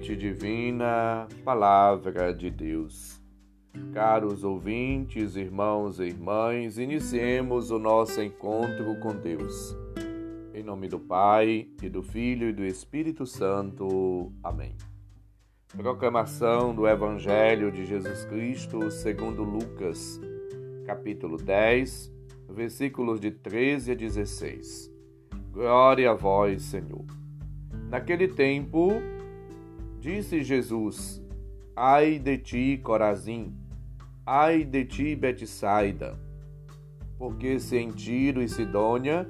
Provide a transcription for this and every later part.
divina, Palavra de Deus. Caros ouvintes, irmãos e irmãs, iniciemos o nosso encontro com Deus. Em nome do Pai, e do Filho e do Espírito Santo. Amém. Proclamação do Evangelho de Jesus Cristo segundo Lucas, capítulo 10, versículos de 13 a 16. Glória a vós, Senhor. Naquele tempo, disse Jesus: Ai de ti, Corazim, ai de ti, Betsaida, porque se em Tiro e Sidônia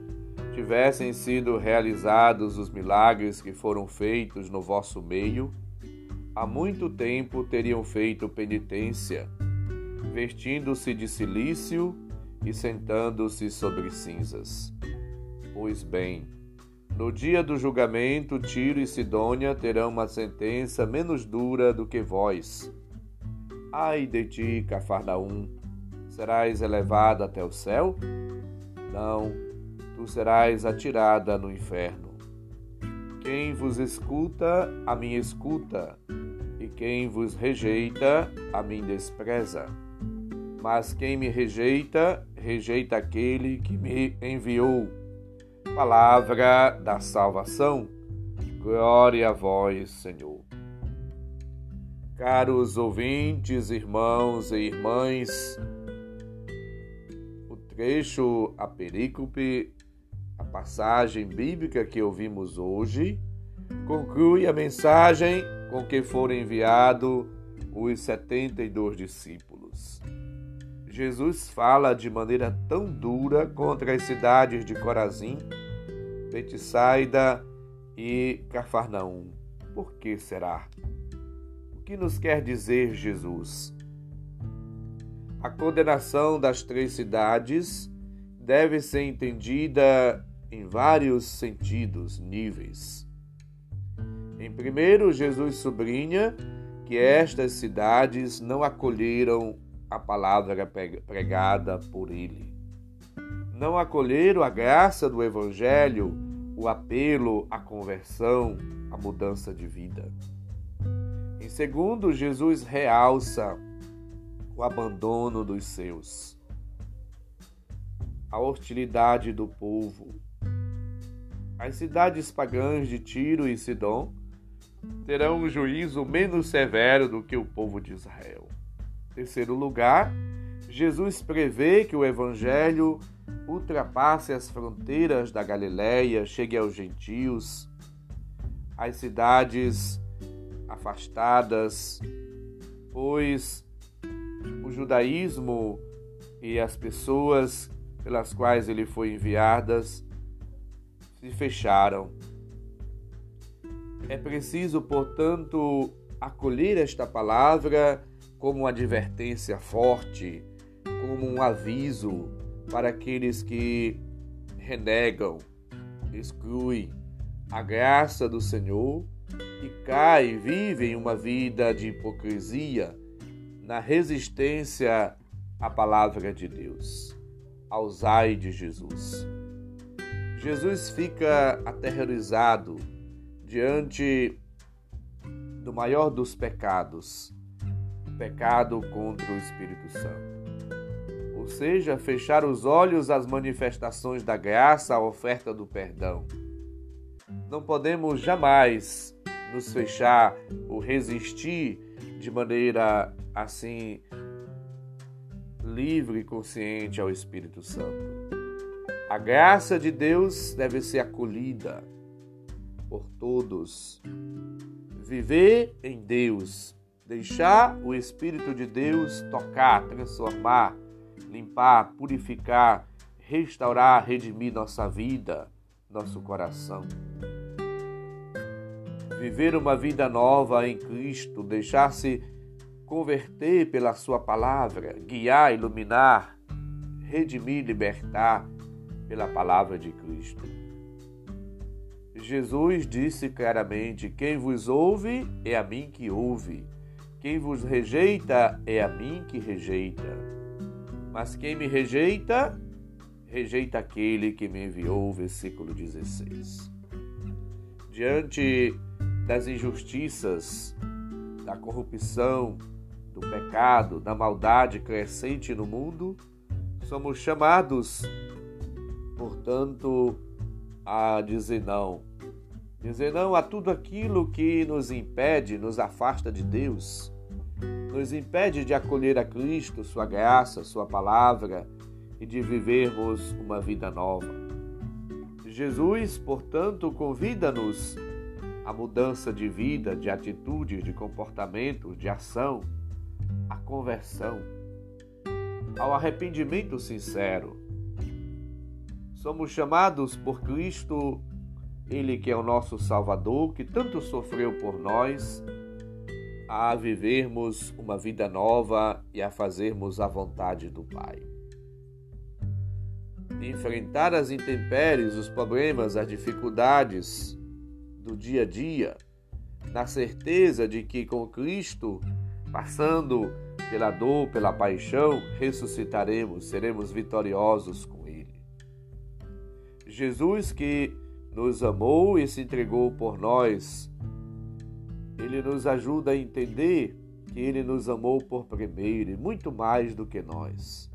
tivessem sido realizados os milagres que foram feitos no vosso meio, há muito tempo teriam feito penitência, vestindo-se de silício e sentando-se sobre cinzas. Pois bem, no dia do julgamento, Tiro e Sidônia terão uma sentença menos dura do que vós. Ai de ti, Cafarnaum, serás elevada até o céu? Não, tu serás atirada no inferno. Quem vos escuta, a mim escuta, e quem vos rejeita, a mim despreza. Mas quem me rejeita, rejeita aquele que me enviou. Palavra da salvação. Glória a vós, Senhor. Caros ouvintes, irmãos e irmãs, o trecho, a perícope, a passagem bíblica que ouvimos hoje, conclui a mensagem com que foram enviados os 72 discípulos. Jesus fala de maneira tão dura contra as cidades de Corazim, Betsaida e Cafarnaum. Por que será? O que nos quer dizer Jesus? A condenação das três cidades deve ser entendida em vários sentidos, níveis. Em primeiro, Jesus sublinha que estas cidades não acolheram a palavra pregada por ele. Não acolheram a graça do Evangelho, o apelo à conversão, à mudança de vida. Em segundo, Jesus realça o abandono dos seus, a hostilidade do povo. As cidades pagãs de Tiro e Sidom terão um juízo menos severo do que o povo de Israel. Terceiro lugar, Jesus prevê que o evangelho ultrapasse as fronteiras da Galiléia, chegue aos gentios, às cidades afastadas, pois o judaísmo e as pessoas pelas quais ele foi enviadas se fecharam. É preciso, portanto, acolher esta palavra como uma advertência forte, como um aviso para aqueles que renegam, excluem a graça do Senhor e caem, vivem uma vida de hipocrisia na resistência à palavra de Deus, aos ai de Jesus. Jesus fica aterrorizado diante do maior dos pecados, pecado contra o Espírito Santo. Ou seja, fechar os olhos às manifestações da graça, à oferta do perdão. Não podemos jamais nos fechar ou resistir de maneira assim livre e consciente ao Espírito Santo. A graça de Deus deve ser acolhida por todos. Viver em Deus Deixar o Espírito de Deus tocar, transformar, limpar, purificar, restaurar, redimir nossa vida, nosso coração. Viver uma vida nova em Cristo, deixar-se converter pela Sua palavra, guiar, iluminar, redimir, libertar pela palavra de Cristo. Jesus disse claramente: Quem vos ouve é a mim que ouve. Quem vos rejeita é a mim que rejeita. Mas quem me rejeita, rejeita aquele que me enviou. Versículo 16. Diante das injustiças, da corrupção, do pecado, da maldade crescente no mundo, somos chamados, portanto, a dizer não. Dizer não a tudo aquilo que nos impede, nos afasta de Deus, nos impede de acolher a Cristo, Sua graça, Sua palavra e de vivermos uma vida nova. Jesus, portanto, convida-nos à mudança de vida, de atitude, de comportamento, de ação, à conversão, ao arrependimento sincero. Somos chamados por Cristo, Ele que é o nosso Salvador, que tanto sofreu por nós, a vivermos uma vida nova e a fazermos a vontade do Pai. Enfrentar as intempéries, os problemas, as dificuldades do dia a dia, na certeza de que com Cristo, passando pela dor, pela paixão, ressuscitaremos, seremos vitoriosos com Ele. Jesus que nos amou e se entregou por nós ele nos ajuda a entender que ele nos amou por primeiro e muito mais do que nós.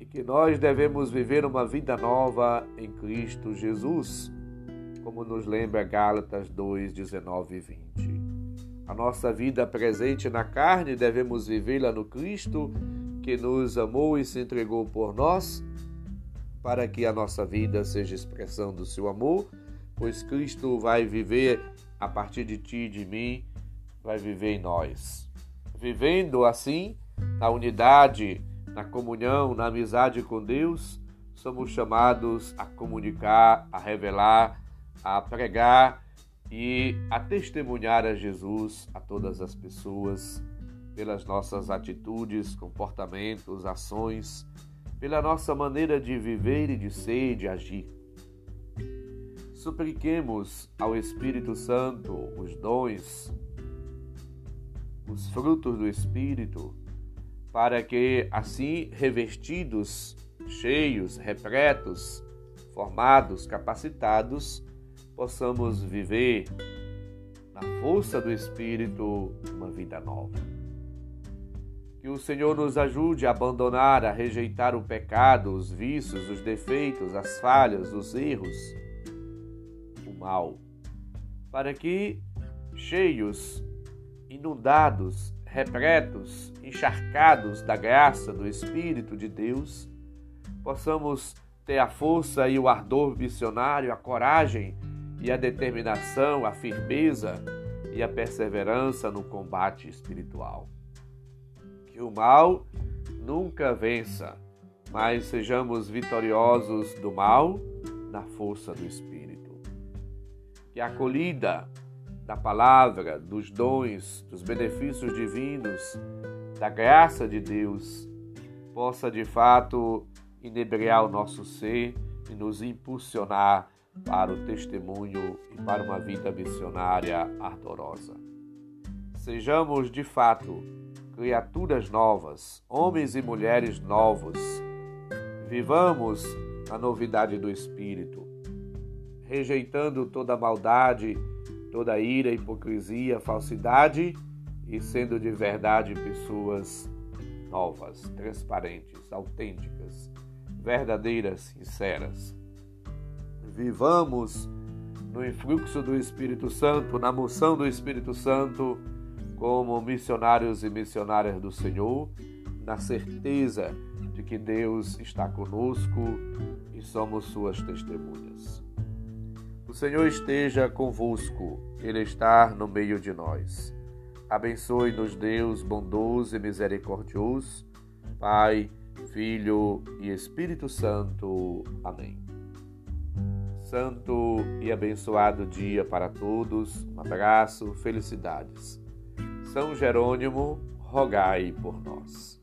E que nós devemos viver uma vida nova em Cristo Jesus, como nos lembra Gálatas 2, 19 e 20. A nossa vida presente na carne devemos vivê-la no Cristo que nos amou e se entregou por nós, para que a nossa vida seja expressão do seu amor, pois Cristo vai viver a partir de ti e de mim, vai viver em nós. Vivendo assim, na unidade, na comunhão, na amizade com Deus, somos chamados a comunicar, a revelar, a pregar e a testemunhar a Jesus a todas as pessoas pelas nossas atitudes, comportamentos, ações, pela nossa maneira de viver e de ser e de agir supliquemos ao Espírito Santo os dons, os frutos do Espírito, para que, assim revestidos, cheios, repletos, formados, capacitados, possamos viver na força do Espírito uma vida nova. Que o Senhor nos ajude a abandonar, a rejeitar o pecado, os vícios, os defeitos, as falhas, os erros mal, para que, cheios, inundados, repletos, encharcados da graça do Espírito de Deus, possamos ter a força e o ardor missionário, a coragem e a determinação, a firmeza e a perseverança no combate espiritual. Que o mal nunca vença, mas sejamos vitoriosos do mal na força do Espírito que a acolhida da palavra, dos dons, dos benefícios divinos, da graça de Deus, possa de fato inebriar o nosso ser e nos impulsionar para o testemunho e para uma vida missionária ardorosa. Sejamos de fato criaturas novas, homens e mulheres novos. Vivamos a novidade do Espírito rejeitando toda maldade, toda ira, hipocrisia, falsidade e sendo de verdade pessoas novas, transparentes, autênticas, verdadeiras, sinceras. Vivamos no influxo do Espírito Santo, na moção do Espírito Santo, como missionários e missionárias do Senhor, na certeza de que Deus está conosco e somos suas testemunhas. Senhor esteja convosco, Ele está no meio de nós. Abençoe-nos, Deus bondoso e misericordioso, Pai, Filho e Espírito Santo. Amém. Santo e abençoado dia para todos. Um abraço, felicidades. São Jerônimo, rogai por nós.